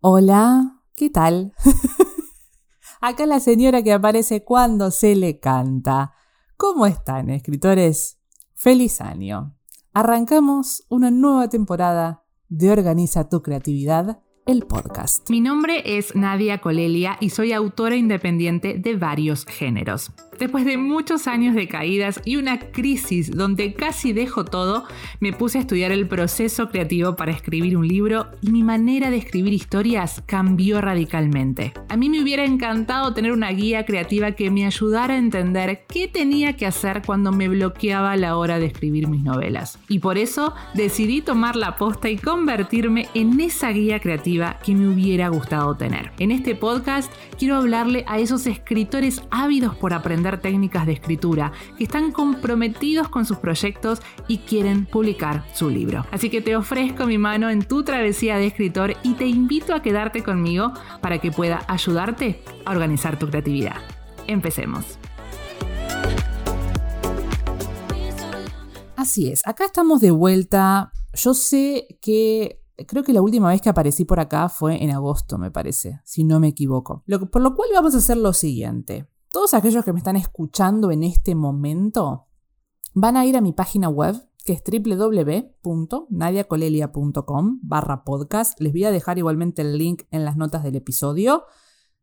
Hola, ¿qué tal? Acá la señora que aparece cuando se le canta. ¿Cómo están, escritores? Feliz año. Arrancamos una nueva temporada de Organiza tu Creatividad el podcast. Mi nombre es Nadia Colelia y soy autora independiente de varios géneros. Después de muchos años de caídas y una crisis donde casi dejo todo, me puse a estudiar el proceso creativo para escribir un libro y mi manera de escribir historias cambió radicalmente. A mí me hubiera encantado tener una guía creativa que me ayudara a entender qué tenía que hacer cuando me bloqueaba la hora de escribir mis novelas. Y por eso decidí tomar la posta y convertirme en esa guía creativa que me hubiera gustado tener. En este podcast quiero hablarle a esos escritores ávidos por aprender técnicas de escritura, que están comprometidos con sus proyectos y quieren publicar su libro. Así que te ofrezco mi mano en tu travesía de escritor y te invito a quedarte conmigo para que pueda ayudarte a organizar tu creatividad. Empecemos. Así es, acá estamos de vuelta. Yo sé que creo que la última vez que aparecí por acá fue en agosto, me parece, si no me equivoco. por lo cual vamos a hacer lo siguiente todos aquellos que me están escuchando en este momento van a ir a mi página web que es www.nadiacolelia.com barra podcast. Les voy a dejar igualmente el link en las notas del episodio.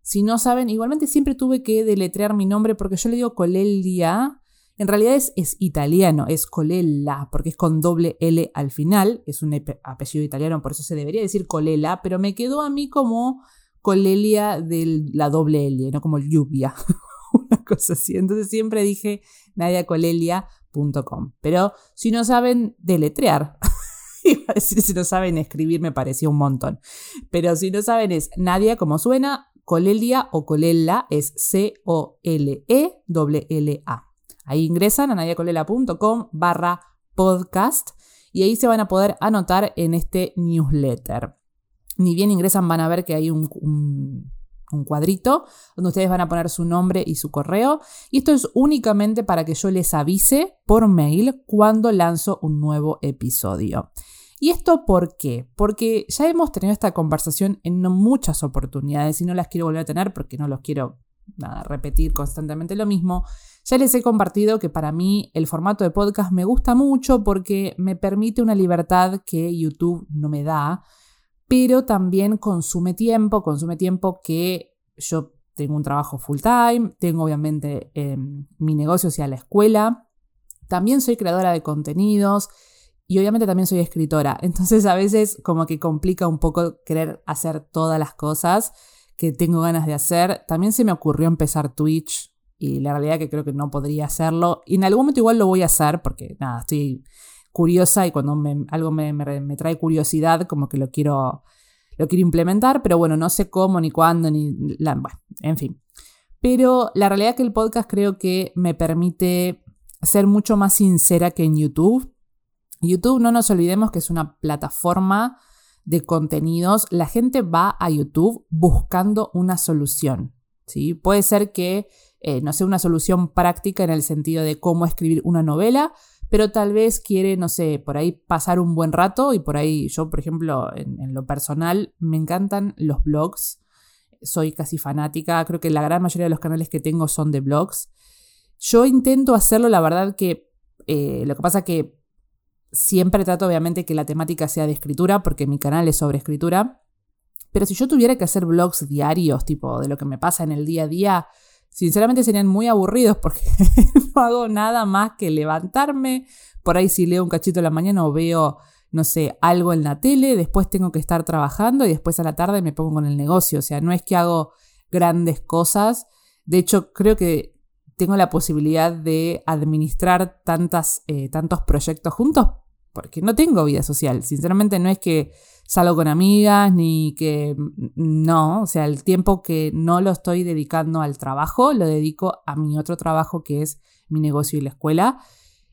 Si no saben, igualmente siempre tuve que deletrear mi nombre porque yo le digo Colelia. En realidad es, es italiano, es Colella, porque es con doble L al final. Es un apellido italiano, por eso se debería decir Colela, pero me quedó a mí como Colelia de la doble L, no como lluvia. una cosa así. Entonces siempre dije nadiacolelia.com. Pero si no saben deletrear, iba a decir si no saben escribir me parecía un montón. Pero si no saben es Nadia como suena, Colelia o Colella es C-O-L-E-L-L-A. Ahí ingresan a nadiacolela.com barra podcast y ahí se van a poder anotar en este newsletter. Ni bien ingresan van a ver que hay un un cuadrito donde ustedes van a poner su nombre y su correo. Y esto es únicamente para que yo les avise por mail cuando lanzo un nuevo episodio. ¿Y esto por qué? Porque ya hemos tenido esta conversación en muchas oportunidades y no las quiero volver a tener porque no los quiero repetir constantemente lo mismo. Ya les he compartido que para mí el formato de podcast me gusta mucho porque me permite una libertad que YouTube no me da pero también consume tiempo, consume tiempo que yo tengo un trabajo full time, tengo obviamente em, mi negocio hacia la escuela, también soy creadora de contenidos y obviamente también soy escritora, entonces a veces como que complica un poco querer hacer todas las cosas que tengo ganas de hacer. También se me ocurrió empezar Twitch y la realidad que creo que no podría hacerlo y en algún momento igual lo voy a hacer porque nada, estoy curiosa y cuando algo me, trae curiosidad, como que lo quiero, lo quiero implementar, pero bueno, no sé cómo, ni cuándo, ni... Bueno, en fin. Pero la realidad es que el podcast creo que me permite ser mucho más sincera que en YouTube. YouTube, no nos olvidemos que es una plataforma de contenidos. La gente va a YouTube buscando una solución. ¿sí? Puede ser que eh, no sea una solución práctica en el sentido de cómo escribir una novela, pero tal vez quiere, no sé, por ahí pasar un buen rato y por ahí yo, por ejemplo, en, lo personal, me encantan los blogs, soy casi fanática, creo que la gran mayoría de los canales que tengo son de blogs. Yo intento hacerlo, la verdad que eh, lo que pasa que siempre trato obviamente que la temática sea de escritura, porque mi canal es sobre escritura, pero si yo tuviera que hacer blogs diarios, tipo de lo que me pasa en el día a día, sinceramente serían muy aburridos porque no hago nada más que levantarme, por ahí si leo un cachito de la mañana o veo, no sé, algo en la tele, después tengo que estar trabajando y después a la tarde me pongo con el negocio, o sea, no es que hago grandes cosas, de hecho creo que tengo la posibilidad de administrar tantas, eh, tantos proyectos juntos porque no tengo vida social, sinceramente no es que salgo con amigas, ni que no, o sea, el tiempo que no lo estoy dedicando al trabajo, lo dedico a mi otro trabajo que es mi negocio y la escuela.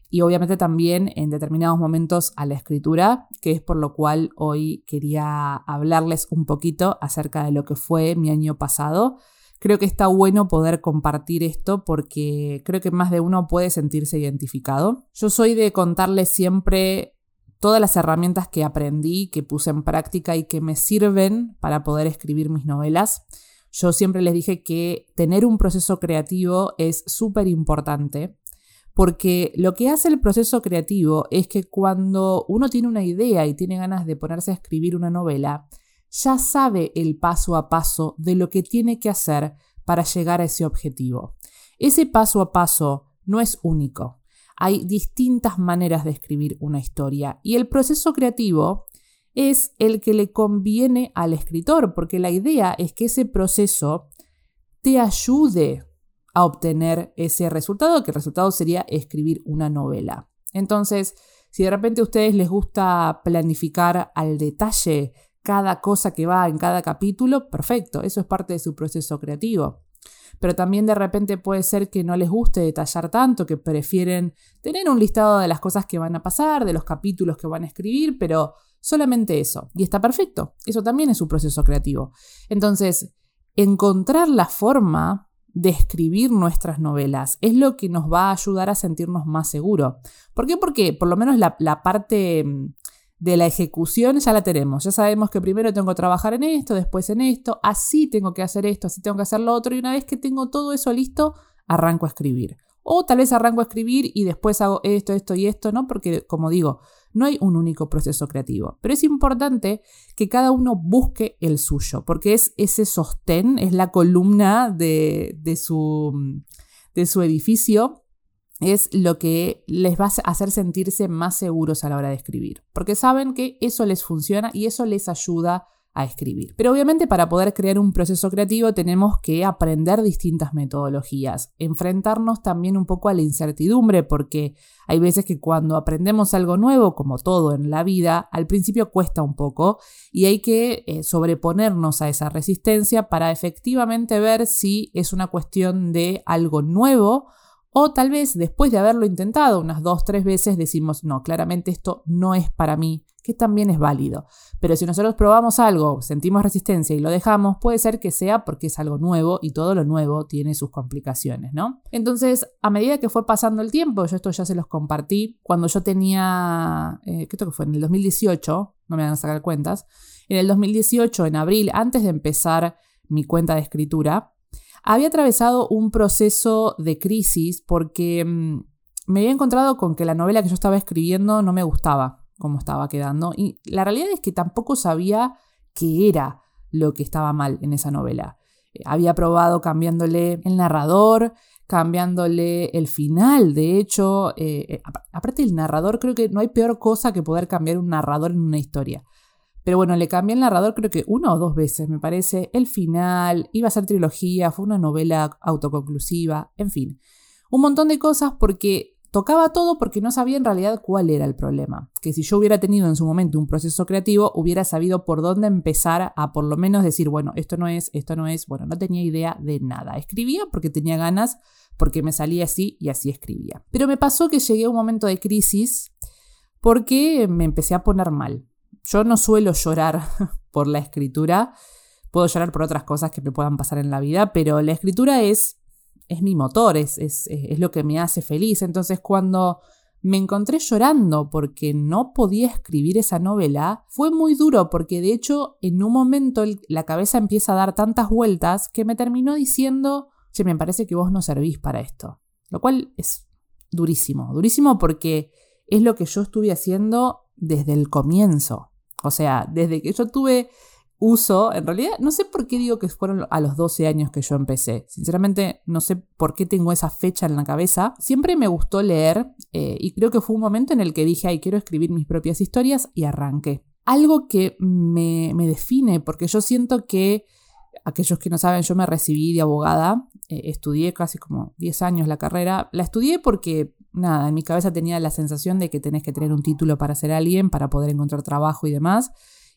Y obviamente también en determinados momentos a la escritura, que es por lo cual hoy quería hablarles un poquito acerca de lo que fue mi año pasado. Creo que está bueno poder compartir esto porque creo que más de uno puede sentirse identificado. Yo soy de contarles siempre todas las herramientas que aprendí, que puse en práctica y que me sirven para poder escribir mis novelas. Yo siempre les dije que tener un proceso creativo es súper importante porque lo que hace el proceso creativo es que cuando uno tiene una idea y tiene ganas de ponerse a escribir una novela, ya sabe el paso a paso de lo que tiene que hacer para llegar a ese objetivo. Ese paso a paso no es único. Hay distintas maneras de escribir una historia y el proceso creativo es el que le conviene al escritor, porque la idea es que ese proceso te ayude a obtener ese resultado, que el resultado sería escribir una novela. Entonces, si de repente a ustedes les gusta planificar al detalle cada cosa que va en cada capítulo, perfecto, eso es parte de su proceso creativo. Pero también de repente puede ser que no les guste detallar tanto, que prefieren tener un listado de las cosas que van a pasar, de los capítulos que van a escribir, pero solamente eso. Y está perfecto, eso también es su proceso creativo. Entonces, encontrar la forma de escribir nuestras novelas. Es lo que nos va a ayudar a sentirnos más seguros. ¿Por qué? Porque por lo menos la, la, parte mm, de la ejecución ya la tenemos. Ya sabemos que primero tengo que trabajar en esto, después en esto, así tengo que hacer esto, así tengo que hacer lo otro. Y una vez que tengo todo eso listo, arranco a escribir. O tal vez arranco a escribir y después hago esto, esto y esto, ¿no? Porque, como digo, no hay un único proceso creativo. Pero es importante que cada uno busque el suyo, porque es ese sostén, es la columna de, de, su, de su edificio, es lo que les va a hacer sentirse más seguros a la hora de escribir, porque saben que eso les funciona y eso les ayuda a escribir. Pero obviamente para poder crear un proceso creativo tenemos que aprender distintas metodologías, enfrentarnos también un poco a la incertidumbre, porque hay veces que cuando aprendemos algo nuevo, como todo en la vida, al principio cuesta un poco y hay que eh, sobreponernos a esa resistencia para efectivamente ver si es una cuestión de algo nuevo o tal vez después de haberlo intentado unas dos, tres veces decimos, no, claramente esto no es para mí, que también es válido. Pero si nosotros probamos algo, sentimos resistencia y lo dejamos, puede ser que sea porque es algo nuevo y todo lo nuevo tiene sus complicaciones, ¿no? Entonces, a medida que fue pasando el tiempo, yo esto ya se los compartí, cuando yo tenía, eh, ¿qué que fue? En el 2018, no me van a sacar cuentas, en el 2018, en abril, antes de empezar mi cuenta de escritura, había atravesado un proceso de crisis porque mm, me había encontrado con que la novela que yo estaba escribiendo no me gustaba como estaba quedando y la realidad es que tampoco sabía qué era lo que estaba mal en esa novela. Eh, había probado cambiándole el narrador, cambiándole el final. De hecho, eh, eh, aparte del narrador, creo que no hay peor cosa que poder cambiar un narrador en una historia. Pero bueno, le cambié el narrador creo que una o dos veces, me parece. El final, iba a ser trilogía, fue una novela autoconclusiva, en fin. Un montón de cosas porque tocaba todo porque no sabía en realidad cuál era el problema. Que si yo hubiera tenido en su momento un proceso creativo, hubiera sabido por dónde empezar a por lo menos decir, bueno, esto no es, esto no es, bueno, no tenía idea de nada. Escribía porque tenía ganas, porque me salía así y así escribía. Pero me pasó que llegué a un momento de crisis porque me empecé a poner mal yo no suelo llorar por la escritura, puedo llorar por otras cosas que me puedan pasar en la vida, pero la escritura es, es mi motor, es, es, es lo que me hace feliz. Entonces cuando me encontré llorando porque no podía escribir esa novela, fue muy duro porque de hecho en un momento la cabeza empieza a dar tantas vueltas que me terminó diciendo, che, me parece que vos no servís para esto. Lo cual es durísimo, durísimo porque es lo que yo estuve haciendo desde el comienzo. O sea, desde que yo tuve uso, en realidad no sé por qué digo que fueron a los 12 años que yo empecé. Sinceramente no sé por qué tengo esa fecha en la cabeza. Siempre me gustó leer eh, y creo que fue un momento en el que dije, ay, quiero escribir mis propias historias y arranqué. Algo que me, define, porque yo siento que aquellos que no saben, yo me recibí de abogada, eh, estudié casi como 10 años la carrera. La estudié porque nada, en mi cabeza tenía la sensación de que tenés que tener un título para ser alguien, para poder encontrar trabajo y demás.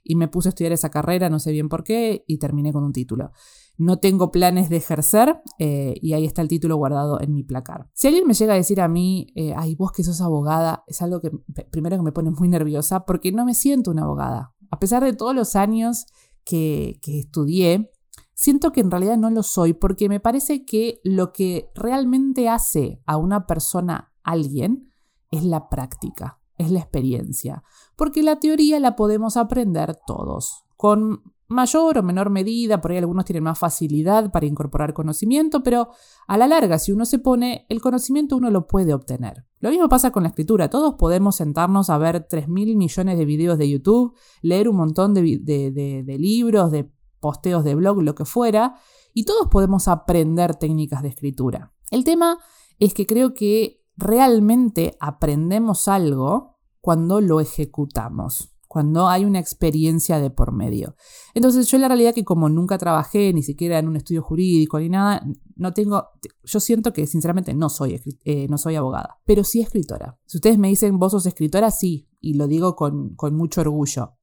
Y me puse a estudiar esa carrera, no sé bien por qué, y terminé con un título. No tengo planes de ejercer eh, y ahí está el título guardado en mi placar. Si alguien me llega a decir a mí, eh, ay, vos que sos abogada, es algo que primero que me pone muy nerviosa porque no me siento una abogada. A pesar de todos los años que, que estudié, siento que en realidad no lo soy porque me parece que lo que realmente hace a una persona alguien es la práctica. es la experiencia, porque la teoría la podemos aprender todos, con mayor o menor medida, por ahí algunos tienen más facilidad para incorporar conocimiento, pero a la larga, si uno se pone, el conocimiento uno lo puede obtener. Lo mismo pasa con la escritura, todos podemos sentarnos a ver 3 mil millones de videos de YouTube, leer un montón de, de libros, de posteos de blog, lo que fuera, y todos podemos aprender técnicas de escritura. El tema es que creo que realmente aprendemos algo cuando lo ejecutamos cuando hay una experiencia de por medio. Entonces yo la realidad que como nunca trabajé ni siquiera en un estudio jurídico ni nada, no tengo, yo siento que sinceramente no soy, eh, no soy abogada, pero sí escritora. Si ustedes me dicen vos sos escritora, sí, y lo digo con, con mucho orgullo.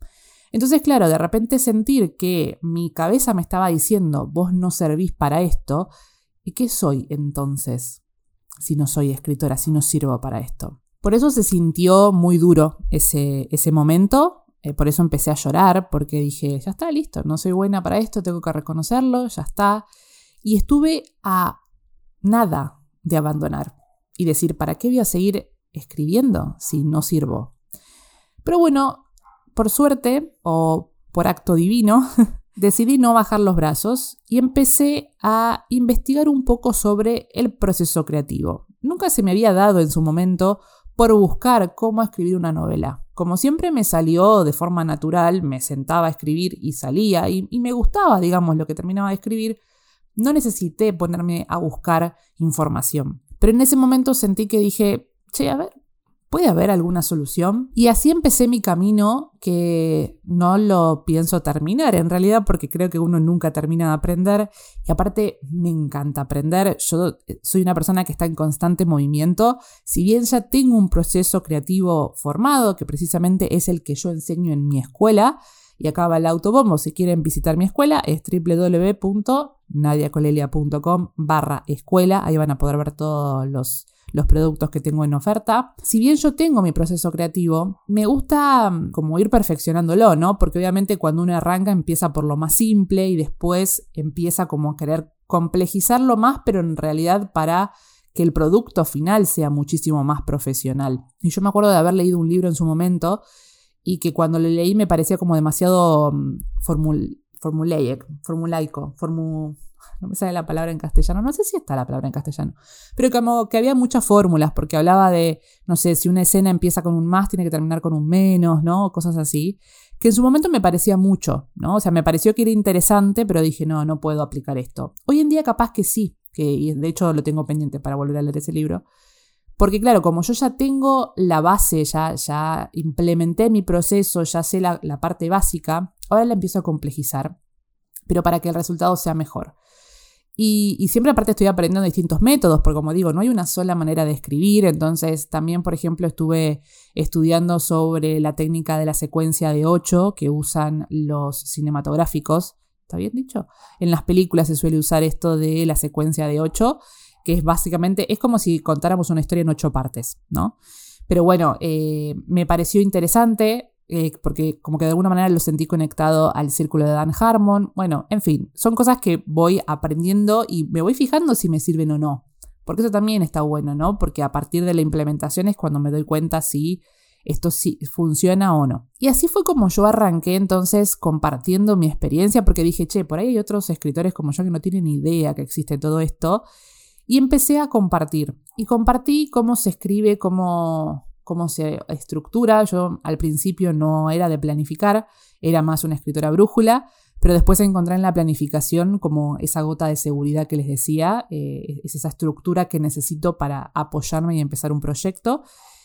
Entonces, claro, de repente sentir que mi cabeza me estaba diciendo, vos no servís para esto, ¿y qué soy entonces si no soy escritora, si no sirvo para esto? Por eso se sintió muy duro ese, ese momento, eh, por eso empecé a llorar, porque dije, ya está, listo, no soy buena para esto, tengo que reconocerlo, ya está. Y estuve a nada de abandonar y decir, ¿para qué voy a seguir escribiendo si no sirvo? Pero bueno, por suerte o por acto divino, decidí no bajar los brazos y empecé a investigar un poco sobre el proceso creativo. Nunca se me había dado en su momento por buscar cómo escribir una novela. Como siempre me salió de forma natural, me sentaba a escribir y salía, y, me gustaba, digamos, lo que terminaba de escribir, no necesité ponerme a buscar información. Pero en ese momento sentí que dije, che, a ver, ¿Puede haber alguna solución? Y así empecé mi camino que no lo pienso terminar en realidad porque creo que uno nunca termina de aprender y aparte me encanta aprender. Yo eh, soy una persona que está en constante movimiento. Si bien ya tengo un proceso creativo formado, que precisamente es el que yo enseño en mi escuela, y acaba el autobombo. Si quieren visitar mi escuela es www.nadiacolelia.com barra escuela. Ahí van a poder ver todos los los productos que tengo en oferta. Si bien yo tengo mi proceso creativo, me gusta mm, como ir perfeccionándolo, ¿no? Porque obviamente cuando uno arranca empieza por lo más simple y después empieza como a querer complejizarlo más, pero en realidad para que el producto final sea muchísimo más profesional. Y yo me acuerdo de haber leído un libro en su momento y que cuando lo leí me parecía como demasiado mm, formul formulaic, formulaico, formu no me sale la palabra en castellano, no sé si está la palabra en castellano, pero como que había muchas fórmulas, porque hablaba de, no sé, si una escena empieza con un más, tiene que terminar con un menos, ¿no? Cosas así, que en su momento me parecía mucho, ¿no? O sea, me pareció que era interesante, pero dije, no, no puedo aplicar esto. Hoy en día capaz que sí, que de hecho lo tengo pendiente para volver a leer ese libro. Porque claro, como yo ya tengo la base, ya, ya implementé mi proceso, ya sé la, la parte básica, ahora la empiezo a complejizar, pero para que el resultado sea mejor. Y, siempre aparte estoy aprendiendo distintos métodos, porque como digo, no hay una sola manera de escribir, entonces también, por ejemplo, estuve estudiando sobre la técnica de la secuencia de 8 que usan los cinematográficos, ¿está bien dicho? En las películas se suele usar esto de la secuencia de 8, que es básicamente, es como si contáramos una historia en ocho partes, ¿no? Pero bueno, eh, me pareció interesante, eh, porque como que de alguna manera lo sentí conectado al círculo de Dan Harmon. Bueno, en fin, son cosas que voy aprendiendo y me voy fijando si me sirven o no. Porque eso también está bueno, ¿no? Porque a partir de la implementación es cuando me doy cuenta si esto sí funciona o no. Y así fue como yo arranqué entonces compartiendo mi experiencia, porque dije, che, por ahí hay otros escritores como yo que no tienen idea que existe todo esto. Y empecé a compartir. Y compartí cómo se escribe, cómo, cómo se estructura. Yo al principio no era de planificar, era más una escritora brújula, pero después encontré en la planificación como esa gota de seguridad que les decía, eh, es esa estructura que necesito para apoyarme y empezar un proyecto.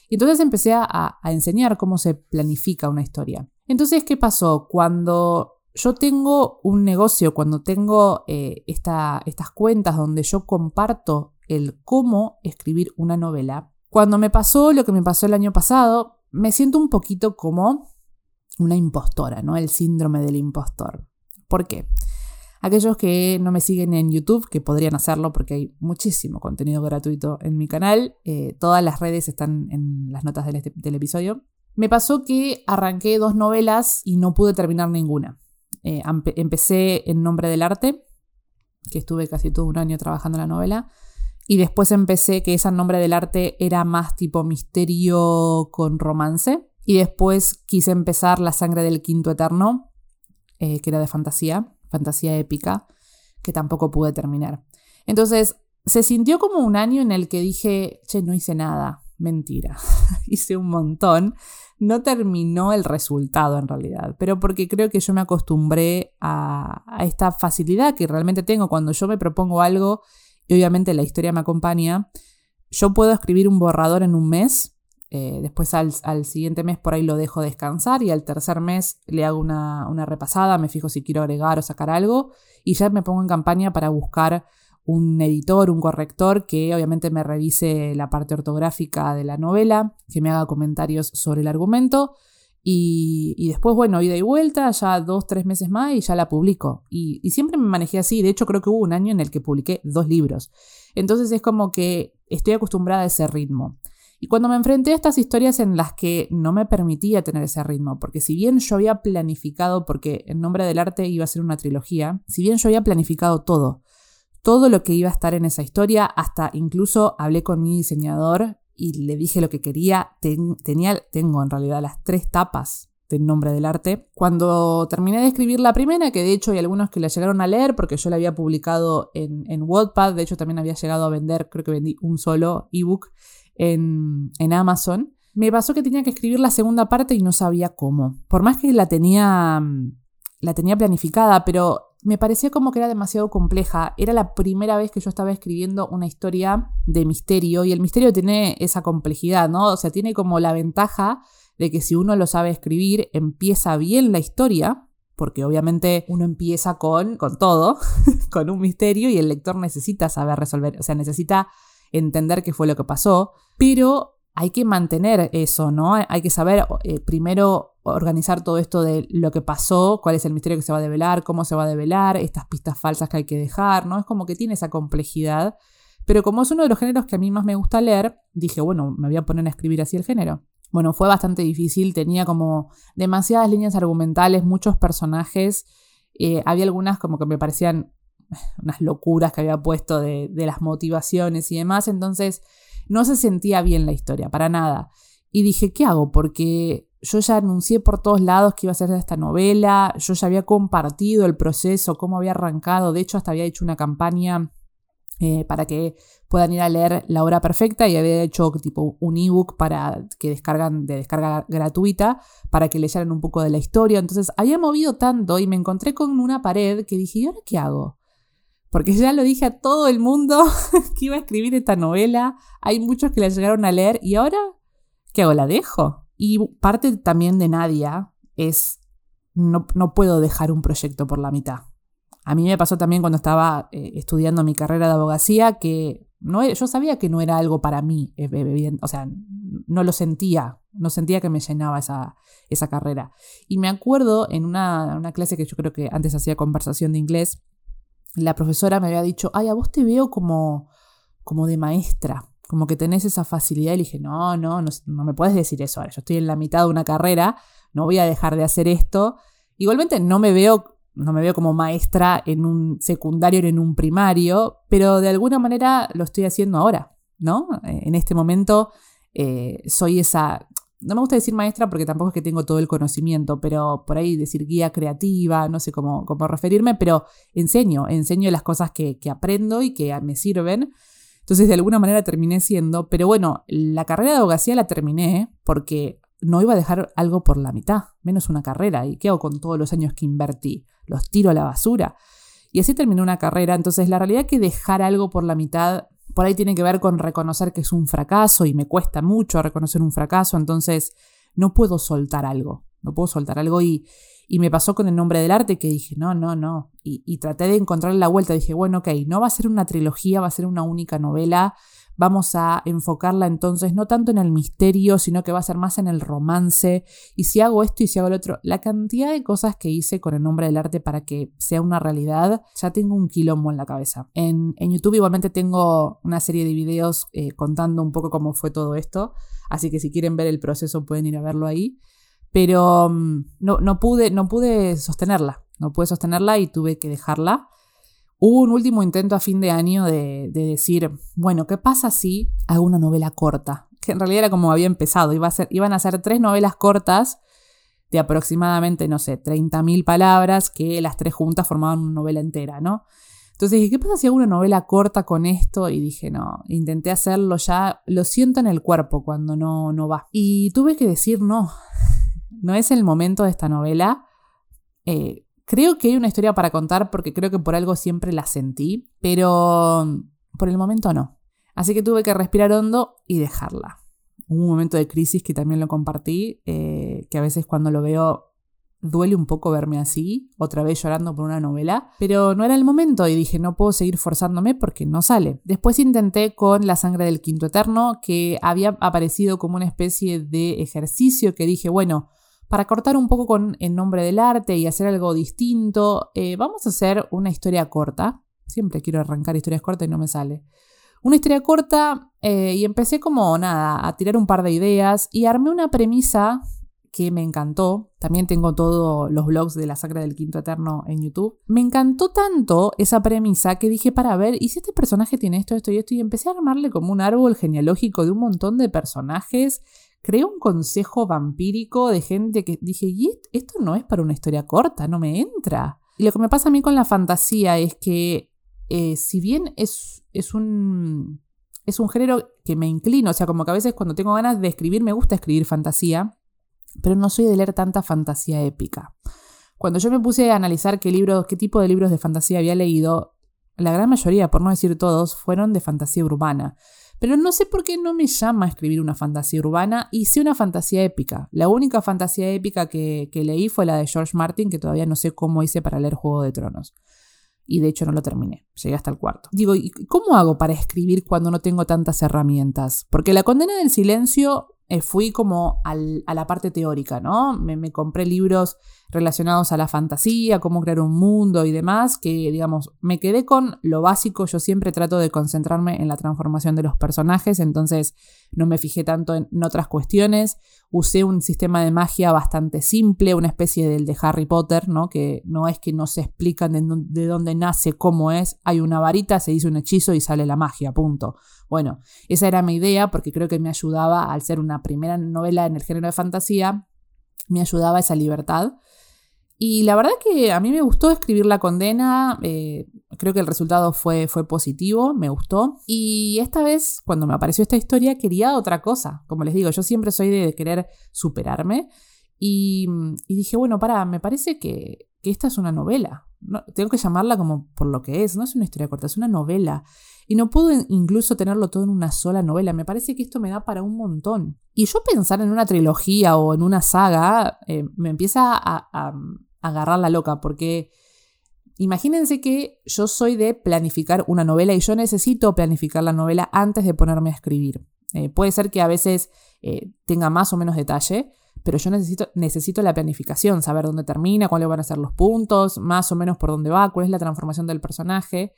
Y entonces empecé a, enseñar cómo se planifica una historia. Entonces, ¿qué pasó? Cuando yo tengo un negocio, cuando tengo eh, estas cuentas donde yo comparto el cómo escribir una novela, cuando me pasó lo que me pasó el año pasado, me siento un poquito como una impostora, ¿no? El síndrome del impostor. ¿Por qué? Aquellos que no me siguen en YouTube, que podrían hacerlo porque hay muchísimo contenido gratuito en mi canal, eh, todas las redes están en las notas del, del, episodio. Me pasó que arranqué dos novelas y no pude terminar ninguna. Eh, empecé en Nombre del Arte, que estuve casi todo un año trabajando la novela, Y después empecé que ese nombre del arte era más tipo misterio con romance. Y después quise empezar La sangre del quinto eterno, eh, que era de fantasía, fantasía épica, que tampoco pude terminar. Entonces, se sintió como un año en el que dije, che, no hice nada. Mentira. hice un montón. No terminó el resultado en realidad, pero porque creo que yo me acostumbré a esta facilidad que realmente tengo cuando yo me propongo algo y obviamente la historia me acompaña. Yo puedo escribir un borrador en un mes, eh, después al, siguiente mes por ahí lo dejo descansar y al tercer mes le hago una, una repasada, me fijo si quiero agregar o sacar algo y ya me pongo en campaña para buscar un editor, un corrector que obviamente me revise la parte ortográfica de la novela, que me haga comentarios sobre el argumento y, después, bueno, ida y vuelta, ya dos, tres meses más y ya la publico. Y, siempre me manejé así. De hecho, creo que hubo un año en el que publiqué dos libros. Entonces es como que estoy acostumbrada a ese ritmo. Y cuando me enfrenté a estas historias en las que no me permitía tener ese ritmo, porque si bien yo había planificado, porque en nombre del arte iba a ser una trilogía, si bien yo había planificado todo, todo lo que iba a estar en esa historia, hasta incluso hablé con mi diseñador y le dije lo que quería. tenía, tengo en realidad las tres tapas del nombre del arte. Cuando terminé de escribir la primera, que de hecho hay algunos que la llegaron a leer porque yo la había publicado en, en Wattpad, de hecho también había llegado a vender, creo que vendí un solo ebook en, en Amazon. Me pasó que tenía que escribir la segunda parte y no sabía cómo. Por más que la tenía, la tenía planificada, pero me parecía como que era demasiado compleja. Era la primera vez que yo estaba escribiendo una historia de misterio y el misterio tiene esa complejidad, ¿no? O sea, tiene como la ventaja de que si uno lo sabe escribir, empieza bien la historia, porque obviamente uno empieza con, con todo, con un misterio y el lector necesita saber resolver, o sea, necesita entender qué fue lo que pasó, pero hay que mantener eso, ¿no? Hay que saber eh, primero organizar todo esto de lo que pasó, cuál es el misterio que se va a develar, cómo se va a develar, estas pistas falsas que hay que dejar, ¿no? Es como que tiene esa complejidad. Pero como es uno de los géneros que a mí más me gusta leer, dije, bueno, me voy a poner a escribir así el género. Bueno, fue bastante difícil, tenía como demasiadas líneas argumentales, muchos personajes, eh, había algunas como que me parecían unas locuras que había puesto de, de las motivaciones y demás, entonces no se sentía bien la historia, para nada. Y dije, ¿qué hago? Porque yo ya anuncié por todos lados que iba a ser esta novela, yo ya había compartido el proceso, cómo había arrancado, de hecho hasta había hecho una campaña eh, para que puedan ir a leer la obra perfecta y había hecho tipo un ebook para que descargan de descarga gratuita para que leyeran un poco de la historia. Entonces había movido tanto y me encontré con una pared que dije, ¿y ahora qué hago? Porque ya lo dije a todo el mundo que iba a escribir esta novela. Hay muchos que la llegaron a leer y ahora, ¿qué hago? ¿La dejo? Y parte también de Nadia es, no, no puedo dejar un proyecto por la mitad. A mí me pasó también cuando estaba eh, estudiando mi carrera de abogacía que no, e, yo sabía que no era algo para mí, o sea, no lo sentía, no sentía que me llenaba esa, esa carrera. Y me acuerdo en una, una clase que yo creo que antes hacía conversación de inglés, la profesora me había dicho, ay, a vos te veo como, como de maestra como que tenés esa facilidad y dije, no, no, no, me puedes decir eso ahora, yo estoy en la mitad de una carrera, no voy a dejar de hacer esto. Igualmente no me veo, no me veo como maestra en un secundario ni en un primario, pero de alguna manera lo estoy haciendo ahora, ¿no? En este momento eh, soy esa, no me gusta decir maestra porque tampoco es que tengo todo el conocimiento, pero por ahí decir guía creativa, no sé cómo, cómo referirme, pero enseño, enseño las cosas que, que aprendo y que me sirven. Entonces, de alguna manera terminé siendo, pero bueno, la carrera de abogacía la terminé porque no iba a dejar algo por la mitad, menos una carrera. ¿Y qué hago con todos los años que invertí? Los tiro a la basura. Y así terminé una carrera. Entonces, la realidad es que dejar algo por la mitad, por ahí tiene que ver con reconocer que es un fracaso y me cuesta mucho reconocer un fracaso. Entonces, no puedo soltar algo. No puedo soltar algo y, y me pasó con el nombre del arte que dije, no, no, no. Y, traté de encontrar la vuelta. Dije, bueno, ok, no va a ser una trilogía, va a ser una única novela. Vamos a enfocarla entonces no tanto en el misterio, sino que va a ser más en el romance. Y si hago esto y si hago lo otro, la cantidad de cosas que hice con el nombre del arte para que sea una realidad, ya tengo un quilombo en la cabeza. En, YouTube igualmente tengo una serie de videos eh, contando un poco cómo fue todo esto. Así que si quieren ver el proceso pueden ir a verlo ahí pero mm, no, no, pude, no pude sostenerla, no pude sostenerla y tuve que dejarla. Hubo un último intento a fin de año de, decir, bueno, ¿qué pasa si hago una novela corta? Que en realidad era como había empezado, Iba a ser, iban a ser tres novelas cortas de aproximadamente, no sé, 30.000 palabras, que las tres juntas formaban una novela entera, ¿no? Entonces dije, ¿qué pasa si hago una novela corta con esto? Y dije, no, intenté hacerlo ya, lo siento en el cuerpo cuando no, no va. Y tuve que decir, no, no es el momento de esta novela. Eh, creo que hay una historia para contar porque creo que por algo siempre la sentí, pero por el momento no. Así que tuve que respirar hondo y dejarla. Hubo un momento de crisis que también lo compartí, eh, que a veces cuando lo veo duele un poco verme así, otra vez llorando por una novela, pero no era el momento y dije no puedo seguir forzándome porque no sale. Después intenté con La sangre del quinto eterno, que había aparecido como una especie de ejercicio que dije, bueno, para cortar un poco con el nombre del arte y hacer algo distinto, eh, vamos a hacer una historia corta. Siempre quiero arrancar historias cortas y no me sale. Una historia corta eh, y empecé como nada, a tirar un par de ideas y armé una premisa que me encantó. También tengo todos los blogs de la Sacra del Quinto Eterno en YouTube. Me encantó tanto esa premisa que dije, para ver, ¿y si este personaje tiene esto, esto y esto? Y empecé a armarle como un árbol genealógico de un montón de personajes creé un consejo vampírico de gente que dije, y esto no es para una historia corta, no me entra. Y lo que me pasa a mí con la fantasía es que eh, si bien es, es, un, es un género que me inclino, o sea, como que a veces cuando tengo ganas de escribir me gusta escribir fantasía, pero no soy de leer tanta fantasía épica. Cuando yo me puse a analizar qué libros, qué tipo de libros de fantasía había leído, la gran mayoría, por no decir todos, fueron de fantasía urbana. Pero no sé por qué no me llama a escribir una fantasía urbana. Hice una fantasía épica. La única fantasía épica que, leí fue la de George Martin, que todavía no sé cómo hice para leer Juego de Tronos. Y de hecho no lo terminé. Llegué hasta el cuarto. Digo, ¿y cómo hago para escribir cuando no tengo tantas herramientas? Porque la condena del silencio eh, fui como a la parte teórica, ¿no? Me, compré libros relacionados a la fantasía, cómo crear un mundo y demás, que digamos, me quedé con lo básico, yo siempre trato de concentrarme en la transformación de los personajes, entonces no me fijé tanto en, otras cuestiones, usé un sistema de magia bastante simple, una especie del de Harry Potter, ¿no? Que no es que no se explican de, de dónde nace, cómo es, hay una varita, se dice un hechizo y sale la magia, punto. Bueno, esa era mi idea porque creo que me ayudaba, al ser una primera novela en el género de fantasía, me ayudaba esa libertad. Y la verdad que a mí me gustó escribir la condena, eh, creo que el resultado fue, fue positivo, me gustó. Y esta vez, cuando me apareció esta historia, quería otra cosa. Como les digo, yo siempre soy de querer superarme. Y, dije, bueno, para, me parece que, que esta es una novela. Tengo que llamarla como por lo que es, no es una historia corta, es una novela. Y no puedo incluso tenerlo todo en una sola novela. Me parece que esto me da para un montón. Y yo pensar en una trilogía o en una saga eh, me empieza a, agarrar la loca porque imagínense que yo soy de planificar una novela y yo necesito planificar la novela antes de ponerme a escribir. Eh, puede ser que a veces eh, tenga más o menos detalle, pero yo necesito, necesito la planificación, saber dónde termina, cuáles van a ser los puntos, más o menos por dónde va, cuál es la transformación del personaje.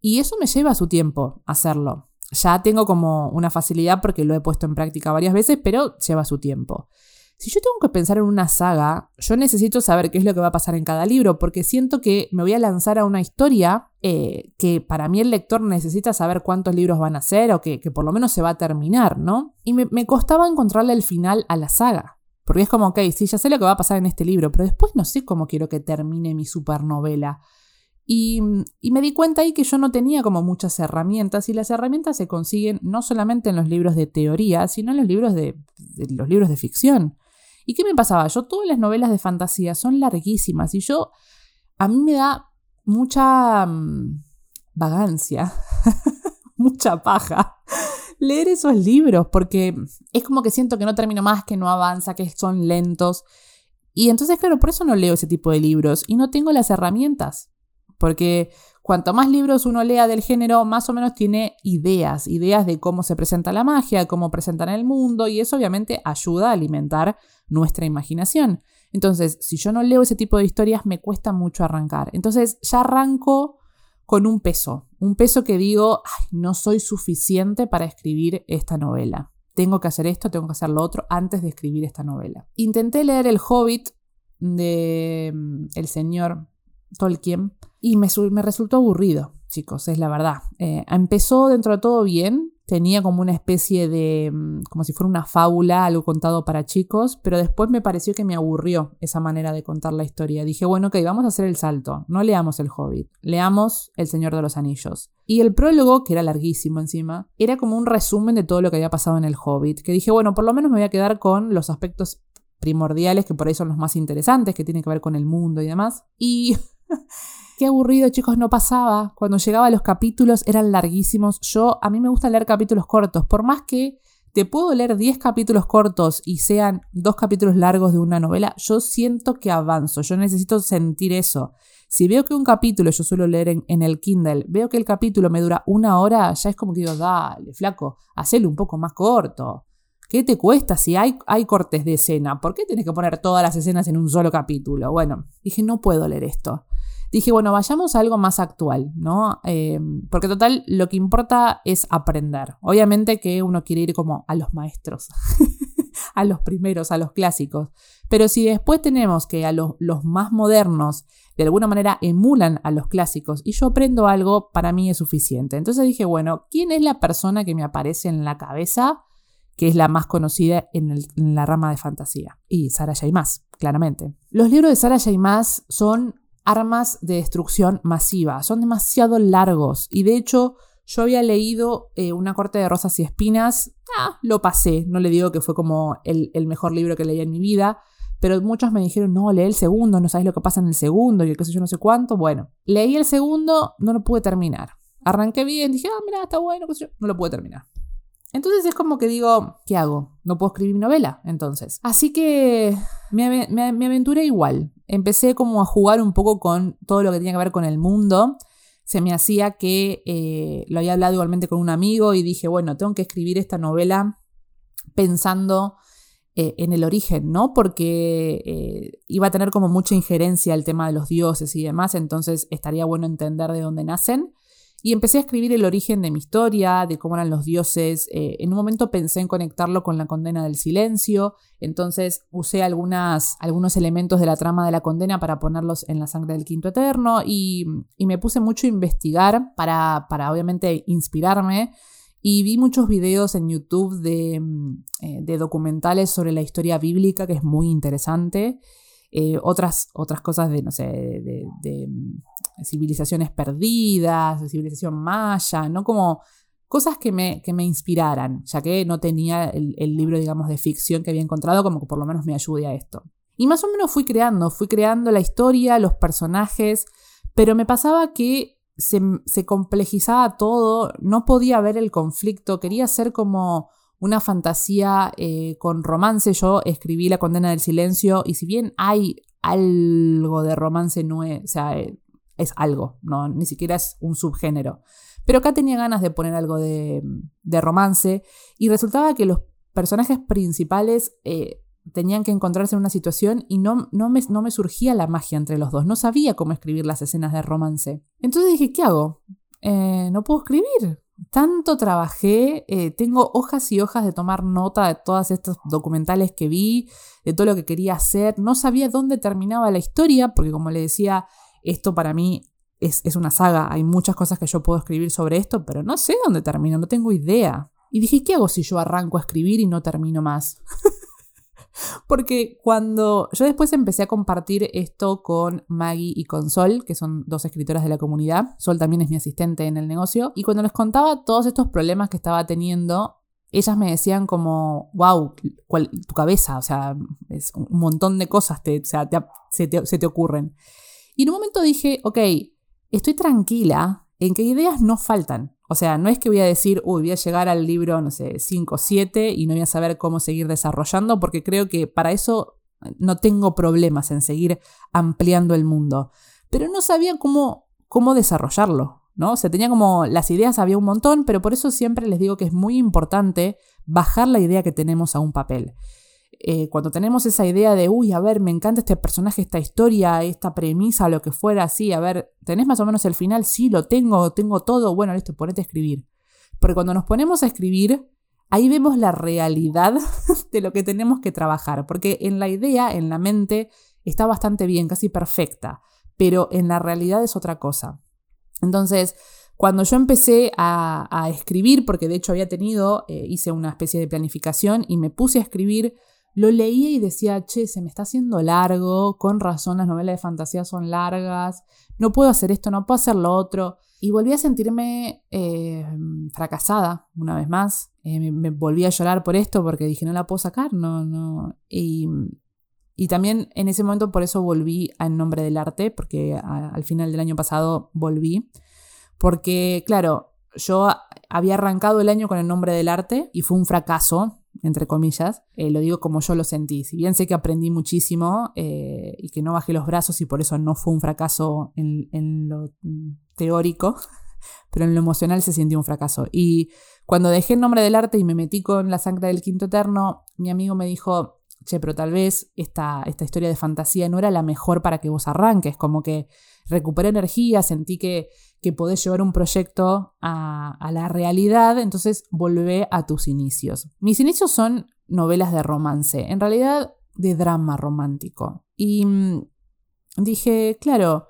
Y eso me lleva su tiempo hacerlo. Ya tengo como una facilidad porque lo he puesto en práctica varias veces, pero lleva su tiempo. Si yo tengo que pensar en una saga, yo necesito saber qué es lo que va a pasar en cada libro, porque siento que me voy a lanzar a una historia eh, que para mí el lector necesita saber cuántos libros van a ser o que, por lo menos se va a terminar, ¿no? Y me costaba encontrarle el final a la saga. Porque es como, ok, sí, ya sé lo que va a pasar en este libro, pero después no sé cómo quiero que termine mi supernovela. Y, me di cuenta ahí que yo no tenía como muchas herramientas y las herramientas se consiguen no solamente en los libros de teoría, sino en los libros de, los libros de ficción. ¿Y qué me pasaba? Yo todas las novelas de fantasía son larguísimas y yo a mí me da mucha mm, vagancia, mucha paja leer esos libros porque es como que siento que no termino más, que no avanza, que son lentos. Y entonces, claro, por eso no leo ese tipo de libros y no tengo las herramientas porque cuanto más libros uno lea del género, más o menos tiene ideas, ideas de cómo se presenta la magia, cómo presentan el mundo, y eso obviamente ayuda a alimentar nuestra imaginación. Entonces, si yo no leo ese tipo de historias, me cuesta mucho arrancar. Entonces, ya arranco con un peso, un peso que digo, no soy suficiente para escribir esta novela. Tengo que hacer esto, tengo que hacer lo otro antes de escribir esta novela. Intenté leer El Hobbit de mm, el señor Tolkien, y me, resultó aburrido, chicos, es la verdad. Eh, empezó dentro de todo bien, tenía como una especie de, mm, como si fuera una fábula, algo contado para chicos, pero después me pareció que me aburrió esa manera de contar la historia. Dije, bueno, ok, vamos a hacer el salto, no leamos El Hobbit, leamos El Señor de los Anillos. Y el prólogo, que era larguísimo encima, era como un resumen de todo lo que había pasado en El Hobbit, que dije, bueno, por lo menos me voy a quedar con los aspectos primordiales, que por ahí son los más interesantes, que tienen que ver con el mundo y demás. Y Qué aburrido, chicos, no pasaba. Cuando llegaba los capítulos eran larguísimos. Yo, a mí me gusta leer capítulos cortos, por más que te puedo leer 10 capítulos cortos y sean dos capítulos largos de una novela, yo siento que avanzo, yo necesito sentir eso. Si veo que un capítulo, yo suelo leer en, el Kindle, veo que el capítulo me dura una hora, ya es como que digo, dale, flaco, hacelo un poco más corto. ¿Qué te cuesta si hay, hay cortes de escena? ¿Por qué tienes que poner todas las escenas en un solo capítulo? Bueno, dije, no puedo leer esto dije, bueno, vayamos a algo más actual, ¿no? Eh, porque total, lo que importa es aprender. Obviamente que uno quiere ir como a los maestros, a los primeros, a los clásicos. Pero si después tenemos que a los, los más modernos de alguna manera emulan a los clásicos y yo aprendo algo, para mí es suficiente. Entonces dije, bueno, ¿quién es la persona que me aparece en la cabeza? que es la más conocida en, la rama de fantasía. Y Sarah J. Claramente. Los libros de Sarah J. Son armas de destrucción masiva. Son demasiado largos y de hecho yo había leído eh, Una corte de rosas y espinas. Ah, lo pasé. No le digo que fue como el, mejor libro que leí en mi vida. Pero muchos me dijeron, no, lee el segundo, no sabes lo que pasa en el segundo y qué sé yo, no sé cuánto. Bueno, leí el segundo, no lo pude terminar. Arranqué bien, dije, ah, mira, está bueno, qué sé yo. No lo pude terminar. Entonces es como que digo, ¿qué hago? No puedo escribir mi novela, entonces. Así que me, me, aventuré igual. Empecé como a jugar un poco con todo lo que tenía que ver con el mundo. Se me hacía que eh, lo había hablado igualmente con un amigo y dije, bueno, tengo que escribir esta novela pensando eh, en el origen, ¿no? Porque eh, iba a tener como mucha injerencia el tema de los dioses y demás, entonces estaría bueno entender de dónde nacen. Y empecé a escribir el origen de mi historia, de cómo eran los dioses. Eh, en un momento pensé en conectarlo con la condena del silencio, entonces usé algunas, algunos elementos de la trama de la condena para ponerlos en la sangre del quinto eterno y, me puse mucho a investigar para, para obviamente inspirarme. Y vi muchos videos en YouTube de, mm, eh, de, documentales sobre la historia bíblica, que es muy interesante. Eh, otras, otras cosas de, no sé, de, civilizaciones perdidas, de civilización maya, ¿no? Como cosas que me, que me inspiraran, ya que no tenía el, libro, digamos, de ficción que había encontrado, como que por lo menos me ayude a esto. Y más o menos fui creando, fui creando la historia, los personajes, pero me pasaba que se, se complejizaba todo, no podía ver el conflicto, quería ser como una fantasía eh, con romance. Yo escribí La condena del silencio y si bien hay algo de romance, no es, o sea, eh, es algo, no, ni siquiera es un subgénero. Pero acá tenía ganas de poner algo de, romance y resultaba que los personajes principales eh, tenían que encontrarse en una situación y no, no, me, no me surgía la magia entre los dos, no sabía cómo escribir las escenas de romance. Entonces dije, ¿qué hago? no puedo escribir. Tanto trabajé, eh, tengo hojas y hojas de tomar nota de todos estos documentales que vi, de todo lo que quería hacer. No sabía dónde terminaba la historia, porque como le decía, esto para mí es, es una saga. Hay muchas cosas que yo puedo escribir sobre esto, pero no sé dónde termina, no tengo idea. Y dije, ¿qué hago si yo arranco a escribir y no termino más? Porque cuando yo después empecé a compartir esto con Maggie y con Sol, que son dos escritoras de la comunidad, Sol también es mi asistente en el negocio, y cuando les contaba todos estos problemas que estaba teniendo, ellas me decían como, wow, tu cabeza, o sea, es un montón de cosas te, se, te, se te ocurren. Y en un momento dije, ok, estoy tranquila en que ideas no faltan. O sea, no es que voy a decir, uy, voy a llegar al libro, no sé, 5 o 7 y no voy a saber cómo seguir desarrollando, porque creo que para eso no tengo problemas en seguir ampliando el mundo. Pero no sabía cómo, cómo desarrollarlo, ¿no? O sea, tenía como las ideas, había un montón, pero por eso siempre les digo que es muy importante bajar la idea que tenemos a un papel. Eh, cuando tenemos esa idea de, uy, a ver, me encanta este personaje, esta historia, esta premisa, lo que fuera, así, a ver, ¿tenés más o menos el final? Sí, lo tengo, tengo todo, bueno, listo, ponete a escribir. Porque cuando nos ponemos a escribir, ahí vemos la realidad de lo que tenemos que trabajar, porque en la idea, en la mente, está bastante bien, casi perfecta. pero en la realidad es otra cosa. Entonces, cuando yo empecé a, escribir, porque de hecho había tenido, eh, hice una especie de planificación y me puse a escribir, lo leía y decía, che, se me está haciendo largo, con razón las novelas de fantasía son largas, no puedo hacer esto, no puedo hacer lo otro. Y volví a sentirme eh, fracasada una vez más. Eh, me, volví a llorar por esto porque dije, no la puedo sacar, no, no. Y, también en ese momento por eso volví a En Nombre del Arte, porque al final del año pasado volví. Porque, claro, yo había arrancado el año con El Nombre del Arte y fue un fracaso entre comillas, eh, lo digo como yo lo sentí. Si bien sé que aprendí muchísimo eh, y que no bajé los brazos y por eso no fue un fracaso en, lo teórico, pero en lo emocional se sintió un fracaso. Y cuando dejé el nombre del arte y me metí con la sangre del quinto eterno, mi amigo me dijo, che, pero tal vez esta, esta historia de fantasía no era la mejor para que vos arranques, como que recuperé energía, sentí que, que podés llevar un proyecto a, la realidad, entonces volvé a tus inicios. Mis inicios son novelas de romance, en realidad de drama romántico. Y mm, dije, claro,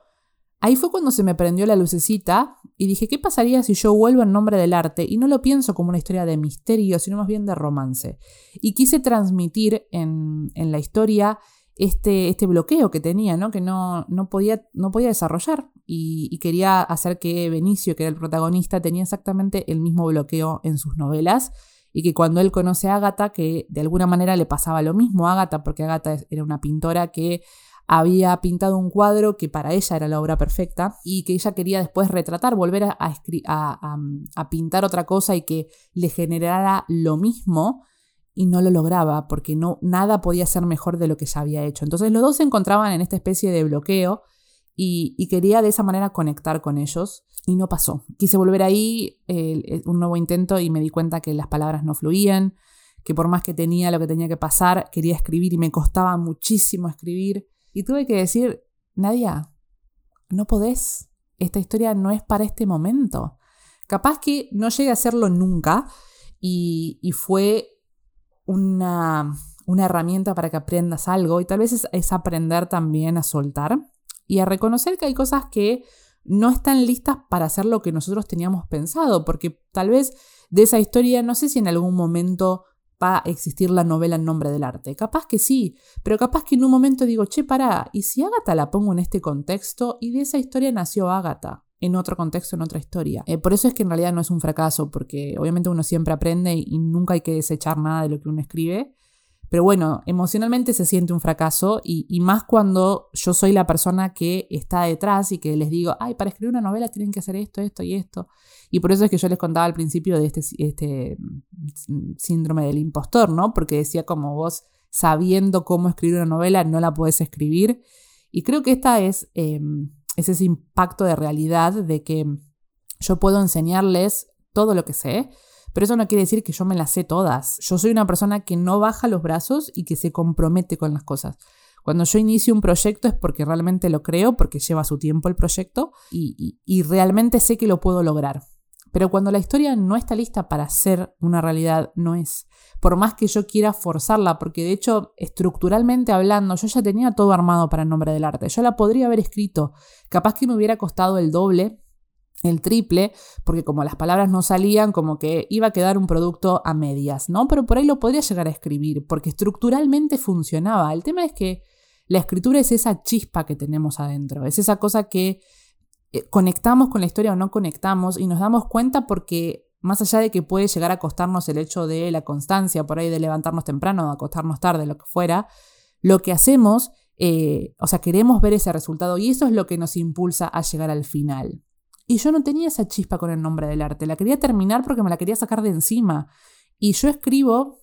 ahí fue cuando se me prendió la lucecita y dije, ¿qué pasaría si yo vuelvo en nombre del arte? Y no lo pienso como una historia de misterio, sino más bien de romance. Y quise transmitir en la historia este, este bloqueo que tenía, ¿no? que no, no, podía, no podía desarrollar y, quería hacer que Benicio, que era el protagonista, tenía exactamente el mismo bloqueo en sus novelas y que cuando él conoce a Agatha, que de alguna manera le pasaba lo mismo a Agatha, porque Agatha era una pintora que había pintado un cuadro que para ella era la obra perfecta y que ella quería después retratar, volver a, a, a pintar otra cosa y que le generara lo mismo y no lo lograba porque no, nada podía ser mejor de lo que ya había hecho. Entonces los dos se encontraban en esta especie de bloqueo y, quería de esa manera conectar con ellos y no pasó. Quise volver ahí, un nuevo intento y me di cuenta que las palabras no fluían, que por más que tenía lo que tenía que pasar, quería escribir y me costaba muchísimo escribir. Y tuve que decir, Nadia, no podés, esta historia no es para este momento. Capaz que no llegue a hacerlo nunca y, y fue una, herramienta para que aprendas algo y tal vez es, aprender también a soltar y a reconocer que hay cosas que no están listas para hacer lo que nosotros teníamos pensado, porque tal vez de esa historia no sé si en algún momento va a existir la novela en nombre del arte. Capaz que sí, pero capaz que en un momento digo, che, pará, ¿y si Ágata la pongo en este contexto? Y de esa historia nació Ágata en otro contexto, en otra historia. Eh, por eso es que en realidad no es un fracaso, porque obviamente uno siempre aprende y, nunca hay que desechar nada de lo que uno escribe. Pero bueno, emocionalmente se siente un fracaso y, más cuando yo soy la persona que está detrás y que les digo, ay, para escribir una novela tienen que hacer esto, esto y esto. Y por eso es que yo les contaba al principio de este, este mm, síndrome del impostor, ¿no? Porque decía como vos, sabiendo cómo escribir una novela, no la puedes escribir. Y creo que esta es... Em, es ese impacto de realidad de que yo puedo enseñarles todo lo que sé, pero eso no quiere decir que yo me las sé todas. Yo soy una persona que no baja los brazos y que se compromete con las cosas. Cuando yo inicio un proyecto es porque realmente lo creo, porque lleva su tiempo el proyecto y, y realmente sé que lo puedo lograr. Pero cuando la historia no está lista para ser una realidad, no es. Por más que yo quiera forzarla, porque de hecho, estructuralmente hablando, yo ya tenía todo armado para el nombre del arte. Yo la podría haber escrito. Capaz que me hubiera costado el doble, el triple, porque como las palabras no salían, como que iba a quedar un producto a medias, ¿no? Pero por ahí lo podría llegar a escribir, porque estructuralmente funcionaba. El tema es que la escritura es esa chispa que tenemos adentro, es esa cosa que conectamos con la historia o no conectamos y nos damos cuenta porque más allá de que puede llegar a costarnos el hecho de la constancia, por ahí de levantarnos temprano o acostarnos tarde, lo que fuera, lo que hacemos, eh, o sea, queremos ver ese resultado y eso es lo que nos impulsa a llegar al final. Y yo no tenía esa chispa con el nombre del arte, la quería terminar porque me la quería sacar de encima. Y yo escribo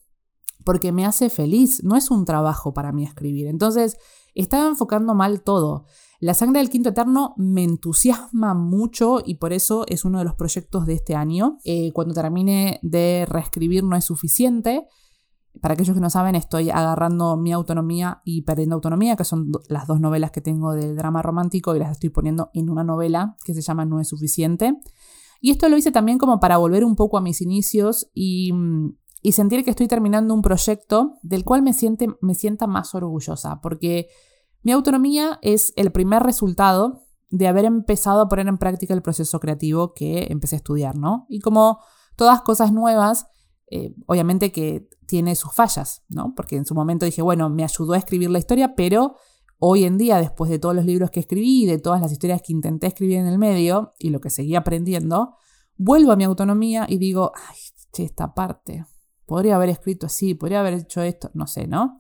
porque me hace feliz, no es un trabajo para mí escribir. Entonces, estaba enfocando mal todo. La sangre del quinto eterno me entusiasma mucho y por eso es uno de los proyectos de este año. Eh, cuando termine de reescribir no es suficiente. Para aquellos que no saben, estoy agarrando mi autonomía y perdiendo autonomía, que son las dos novelas que tengo del drama romántico y las estoy poniendo en una novela que se llama No es suficiente. Y esto lo hice también como para volver un poco a mis inicios y, y sentir que estoy terminando un proyecto del cual me, siente, me sienta más orgullosa, porque mi autonomía es el primer resultado de haber empezado a poner en práctica el proceso creativo que empecé a estudiar, ¿no? Y como todas cosas nuevas, eh, obviamente que tiene sus fallas, ¿no? Porque en su momento dije, bueno, me ayudó a escribir la historia, pero hoy en día, después de todos los libros que escribí de todas las historias que intenté escribir en el medio y lo que seguí aprendiendo, vuelvo a mi autonomía y digo, ay, che, esta parte, podría haber escrito así, podría haber hecho esto, no sé, ¿no?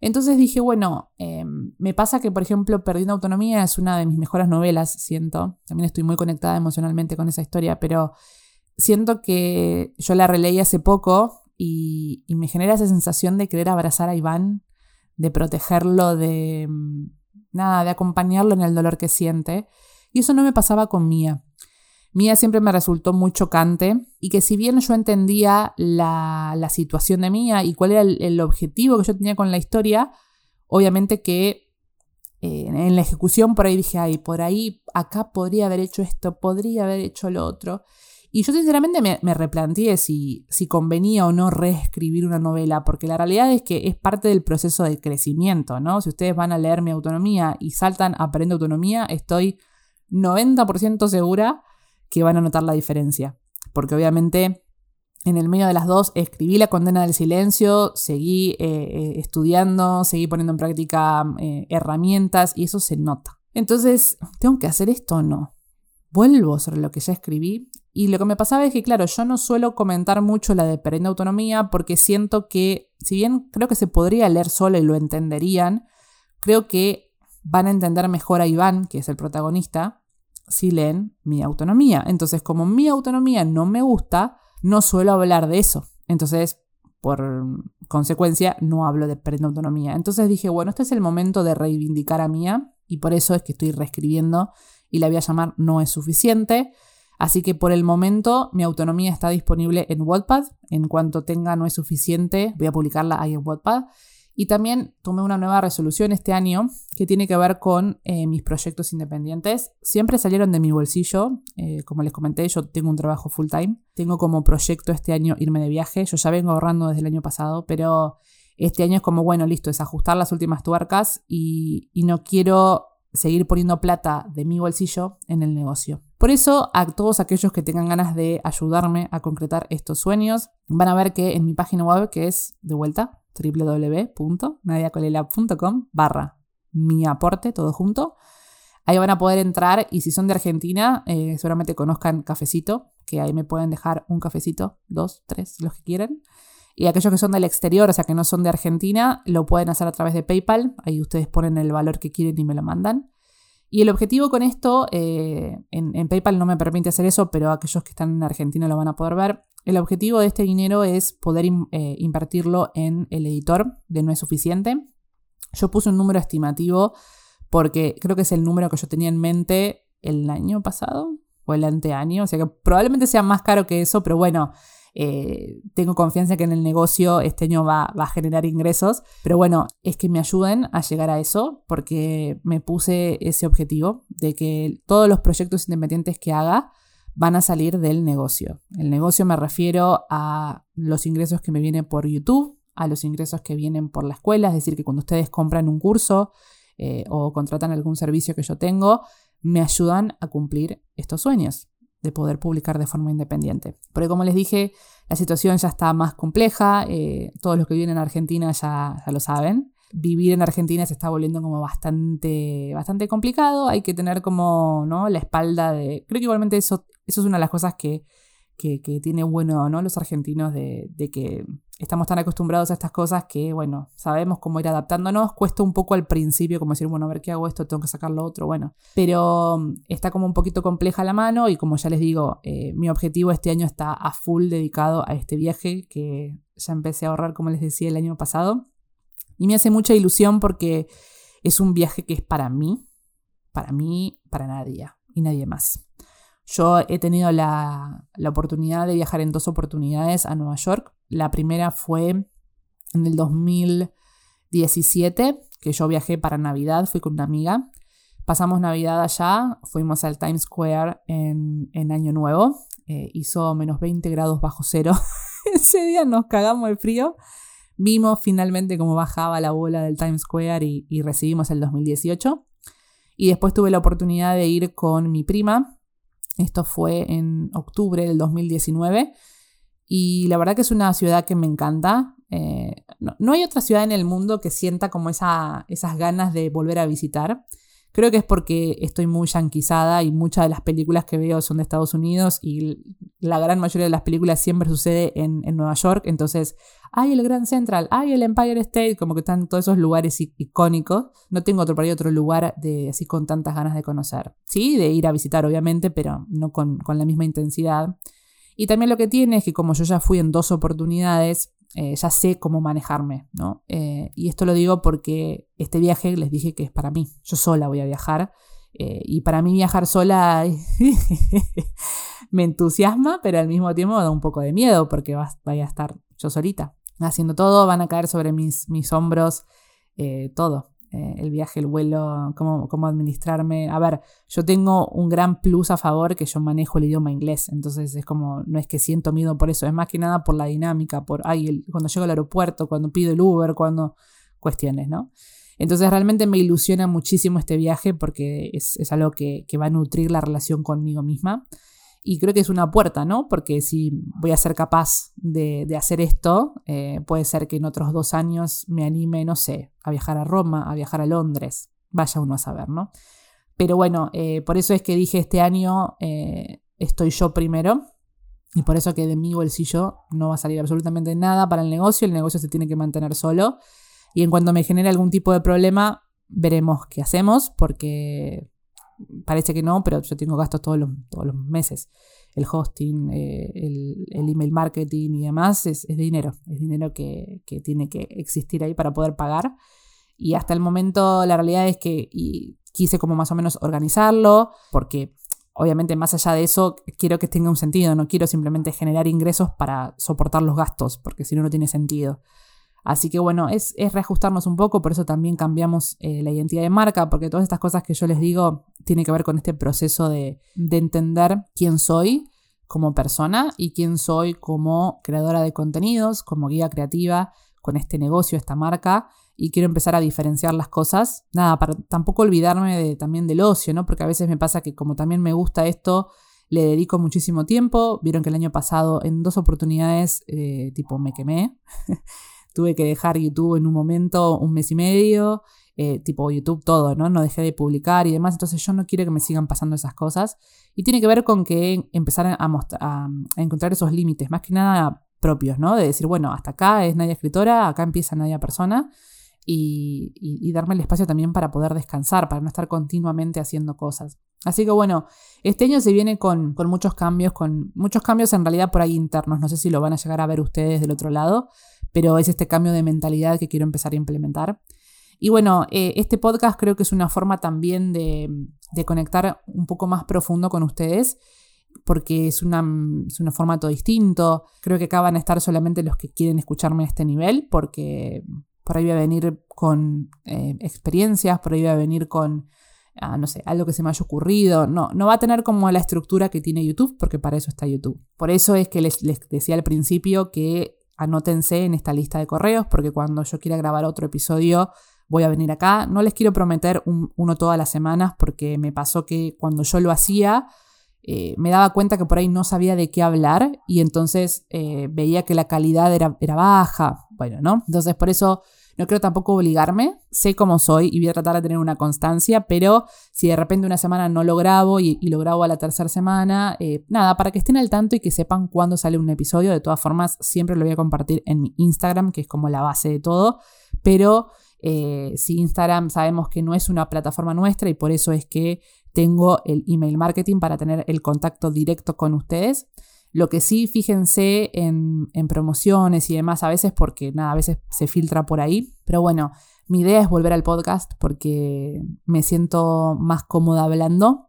Entonces dije, bueno, em, me pasa que, por ejemplo, Perdiendo Autonomía es una de mis mejores novelas, siento. También estoy muy conectada emocionalmente con esa historia, pero siento que yo la releí hace poco y, me genera esa sensación de querer abrazar a Iván, de protegerlo, de mm, nada, de acompañarlo en el dolor que siente. Y eso no me pasaba con Mía. Mía siempre me resultó muy chocante y que si bien yo entendía la, situación de Mía y cuál era el, objetivo que yo tenía con la historia, obviamente que eh, en la ejecución por ahí dije, ay, por ahí acá podría haber hecho esto, podría haber hecho lo otro. Y yo sinceramente me, me replanteé si, si convenía o no reescribir una novela, porque la realidad es que es parte del proceso de crecimiento, ¿no? Si ustedes van a leer mi autonomía y saltan Aprende Autonomía, estoy 90% segura que van a notar la diferencia. Porque obviamente en el medio de las dos escribí La condena del silencio, seguí eh, eh, estudiando, seguí poniendo en práctica eh, herramientas y eso se nota. Entonces, ¿tengo que hacer esto o no? Vuelvo sobre lo que ya escribí y lo que me pasaba es que, claro, yo no suelo comentar mucho la de perenne autonomía porque siento que, si bien creo que se podría leer solo y lo entenderían, creo que van a entender mejor a Iván, que es el protagonista, si leen mi autonomía. Entonces, como mi autonomía no me gusta, no suelo hablar de eso. Entonces, por consecuencia, no hablo de perenne autonomía. Entonces dije, bueno, este es el momento de reivindicar a Mía y por eso es que estoy reescribiendo y la voy a llamar No es suficiente. Así que por el momento mi autonomía está disponible en Wattpad. En cuanto tenga no es suficiente, voy a publicarla ahí en Wattpad. Y también tomé una nueva resolución este año que tiene que ver con eh, mis proyectos independientes. Siempre salieron de mi bolsillo. Eh, como les comenté, yo tengo un trabajo full time. Tengo como proyecto este año irme de viaje. Yo ya vengo ahorrando desde el año pasado, pero este año es como, bueno, listo, es ajustar las últimas tuercas y, y no quiero seguir poniendo plata de mi bolsillo en el negocio. Por eso, a todos aquellos que tengan ganas de ayudarme a concretar estos sueños, van a ver que en mi página web, que es de vuelta, www.nadiacolela.com barra mi aporte, todo junto, ahí van a poder entrar y si son de Argentina, eh, seguramente conozcan Cafecito, que ahí me pueden dejar un cafecito, dos, tres, los que quieran. Y aquellos que son del exterior, o sea que no son de Argentina, lo pueden hacer a través de PayPal. Ahí ustedes ponen el valor que quieren y me lo mandan. Y el objetivo con esto, eh, en, PayPal no me permite hacer eso, pero aquellos que están en Argentina lo van a poder ver. El objetivo de este dinero es poder eh, invertirlo en el editor de No es suficiente. Yo puse un número estimativo porque creo que es el número que yo tenía en mente el año pasado o el anteaño. O sea que probablemente sea más caro que eso, pero bueno, eh, tengo confianza que en el negocio este año va, a generar ingresos, pero bueno, es que me ayuden a llegar a eso porque me puse ese objetivo de que todos los proyectos independientes que haga van a salir del negocio. El negocio me refiero a los ingresos que me vienen por YouTube, a los ingresos que vienen por la escuela, es decir, que cuando ustedes compran un curso eh, o contratan algún servicio que yo tengo, me ayudan a cumplir estos sueños de poder publicar de forma independiente. Porque como les dije, la situación ya está más compleja, eh, todos los que viven en Argentina ya, lo saben. Vivir en Argentina se está volviendo como bastante, bastante complicado, hay que tener como ¿no? la espalda de... Creo que igualmente eso, eso es una de las cosas que, que, tiene bueno ¿no? los argentinos de que estamos tan acostumbrados a estas cosas que, bueno, sabemos cómo ir adaptándonos. Cuesta un poco al principio, como decir, bueno, a ver qué hago esto, tengo que sacar lo otro, bueno. Pero mm, está como un poquito compleja la mano y como ya les digo, eh, mi objetivo este año está a full dedicado a este viaje que ya empecé a ahorrar, como les decía, el año pasado. Y me hace mucha ilusión porque es un viaje que es para mí, para mí, para nadie y nadie más. Yo he tenido la, oportunidad de viajar en dos oportunidades a Nueva York. La primera fue en el 2017, que yo viajé para Navidad, fui con una amiga. Pasamos Navidad allá, fuimos al Times Square en, Año Nuevo. Eh, hizo menos 20 grados bajo cero. Ese día nos cagamos de frío. Vimos finalmente cómo bajaba la bola del Times Square y, y recibimos el 2018. Y después tuve la oportunidad de ir con mi prima. Esto fue en octubre del 2019. Y la verdad que es una ciudad que me encanta. Eh, no, hay otra ciudad en el mundo que sienta como esa, esas ganas de volver a visitar. Creo que es porque estoy muy yanquizada y muchas de las películas que veo son de Estados Unidos y la gran mayoría de las películas siempre sucede en, Nueva York. Entonces, hay el Grand Central, hay el Empire State, como que están todos esos lugares icónicos. No tengo otro otro lugar de, así con tantas ganas de conocer. Sí, de ir a visitar, obviamente, pero no con, con la misma intensidad. Y también lo que tiene es que como yo ya fui en dos oportunidades, eh, ya sé cómo manejarme, ¿no? Eh, y esto lo digo porque este viaje les dije que es para mí, yo sola voy a viajar. Eh, y para mí viajar sola me entusiasma, pero al mismo tiempo da un poco de miedo porque vaya a estar yo solita haciendo todo, van a caer sobre mis, mis hombros todo. Eh, el viaje, el vuelo, cómo, cómo, administrarme. A ver, yo tengo un gran plus a favor que yo manejo el idioma inglés, entonces es como, no es que siento miedo por eso, es más que nada por la dinámica, por, ay, cuando llego al aeropuerto, cuando pido el Uber, cuando cuestiones, ¿no? Entonces realmente me ilusiona muchísimo este viaje porque es, es algo que, que va a nutrir la relación conmigo misma. Y creo que es una puerta, ¿no? Porque si voy a ser capaz de, hacer esto, eh, puede ser que en otros dos años me anime, no sé, a viajar a Roma, a viajar a Londres. Vaya uno a saber, ¿no? Pero bueno, eh, por eso es que dije este año eh, estoy yo primero. Y por eso que de mi bolsillo no va a salir absolutamente nada para el negocio. El negocio se tiene que mantener solo. Y en cuanto me genere algún tipo de problema, veremos qué hacemos, porque parece que no, pero yo tengo gastos todos los, todos los meses. El hosting, eh, el, email marketing y demás es, dinero, es dinero que, tiene que existir ahí para poder pagar. Y hasta el momento la realidad es que quise como más o menos organizarlo, porque obviamente más allá de eso quiero que tenga un sentido, no quiero simplemente generar ingresos para soportar los gastos, porque si no, no tiene sentido. Así que bueno, es, reajustarnos un poco, por eso también cambiamos eh, la identidad de marca, porque todas estas cosas que yo les digo tienen que ver con este proceso de, entender quién soy como persona y quién soy como creadora de contenidos, como guía creativa con este negocio, esta marca, y quiero empezar a diferenciar las cosas. Nada, para tampoco olvidarme de, también del ocio, ¿no? Porque a veces me pasa que como también me gusta esto, le dedico muchísimo tiempo. Vieron que el año pasado en dos oportunidades, eh, tipo, me quemé. tuve que dejar YouTube en un momento, un mes y medio, eh, tipo YouTube todo, ¿no? No dejé de publicar y demás, entonces yo no quiero que me sigan pasando esas cosas. Y tiene que ver con que empezar a, a, encontrar esos límites, más que nada propios, ¿no? De decir, bueno, hasta acá es Nadia escritora, acá empieza Nadia persona. Y, darme el espacio también para poder descansar, para no estar continuamente haciendo cosas. Así que bueno, este año se viene con, muchos cambios, con muchos cambios en realidad por ahí internos, no sé si lo van a llegar a ver ustedes del otro lado, pero es este cambio de mentalidad que quiero empezar a implementar. Y bueno, eh, este podcast creo que es una forma también de, conectar un poco más profundo con ustedes, porque es, una, es un formato distinto. Creo que acá van a estar solamente los que quieren escucharme a este nivel, porque por ahí voy a venir con eh, experiencias, por ahí voy a venir con, ah, no sé, algo que se me haya ocurrido. No, no va a tener como la estructura que tiene YouTube, porque para eso está YouTube. Por eso es que les decía al principio que anótense en esta lista de correos porque cuando yo quiera grabar otro episodio voy a venir acá. No les quiero prometer uno todas las semanas porque me pasó que cuando yo lo hacía eh, me daba cuenta que por ahí no sabía de qué hablar y entonces eh, veía que la calidad era, era baja. Bueno, ¿no? Entonces por eso no quiero tampoco obligarme, sé cómo soy y voy a tratar de tener una constancia, pero si de repente una semana no lo grabo y, lo grabo a la tercera semana, eh, nada, para que estén al tanto y que sepan cuándo sale un episodio. De todas formas, siempre lo voy a compartir en mi Instagram, que es como la base de todo, pero eh, si Instagram sabemos que no es una plataforma nuestra y por eso es que tengo el email marketing para tener el contacto directo con ustedes. Lo que sí, fíjense en, promociones y demás a veces, porque nada, a veces se filtra por ahí. Pero bueno, mi idea es volver al podcast porque me siento más cómoda hablando.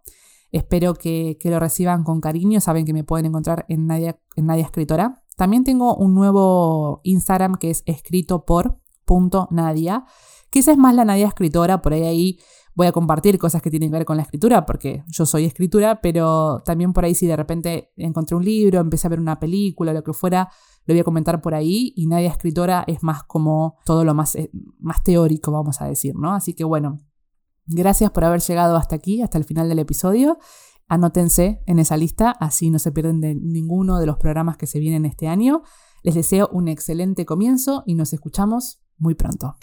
Espero que, lo reciban con cariño. Saben que me pueden encontrar en Nadia, en Nadia Escritora. También tengo un nuevo Instagram que es escrito por punto Nadia, que esa es más la Nadia Escritora. Por ahí ahí voy a compartir cosas que tienen que ver con la escritura, porque yo soy escritura, pero también por ahí si de repente encontré un libro, empecé a ver una película, lo que fuera, lo voy a comentar por ahí y nadie Escritora es más como todo lo más, eh, más teórico, vamos a decir, ¿no? Así que bueno, Gracias por haber llegado hasta aquí, hasta el final del episodio. Anótense en esa lista, así no se pierden de ninguno de los programas que se vienen este año. Les deseo un excelente comienzo y nos escuchamos muy pronto.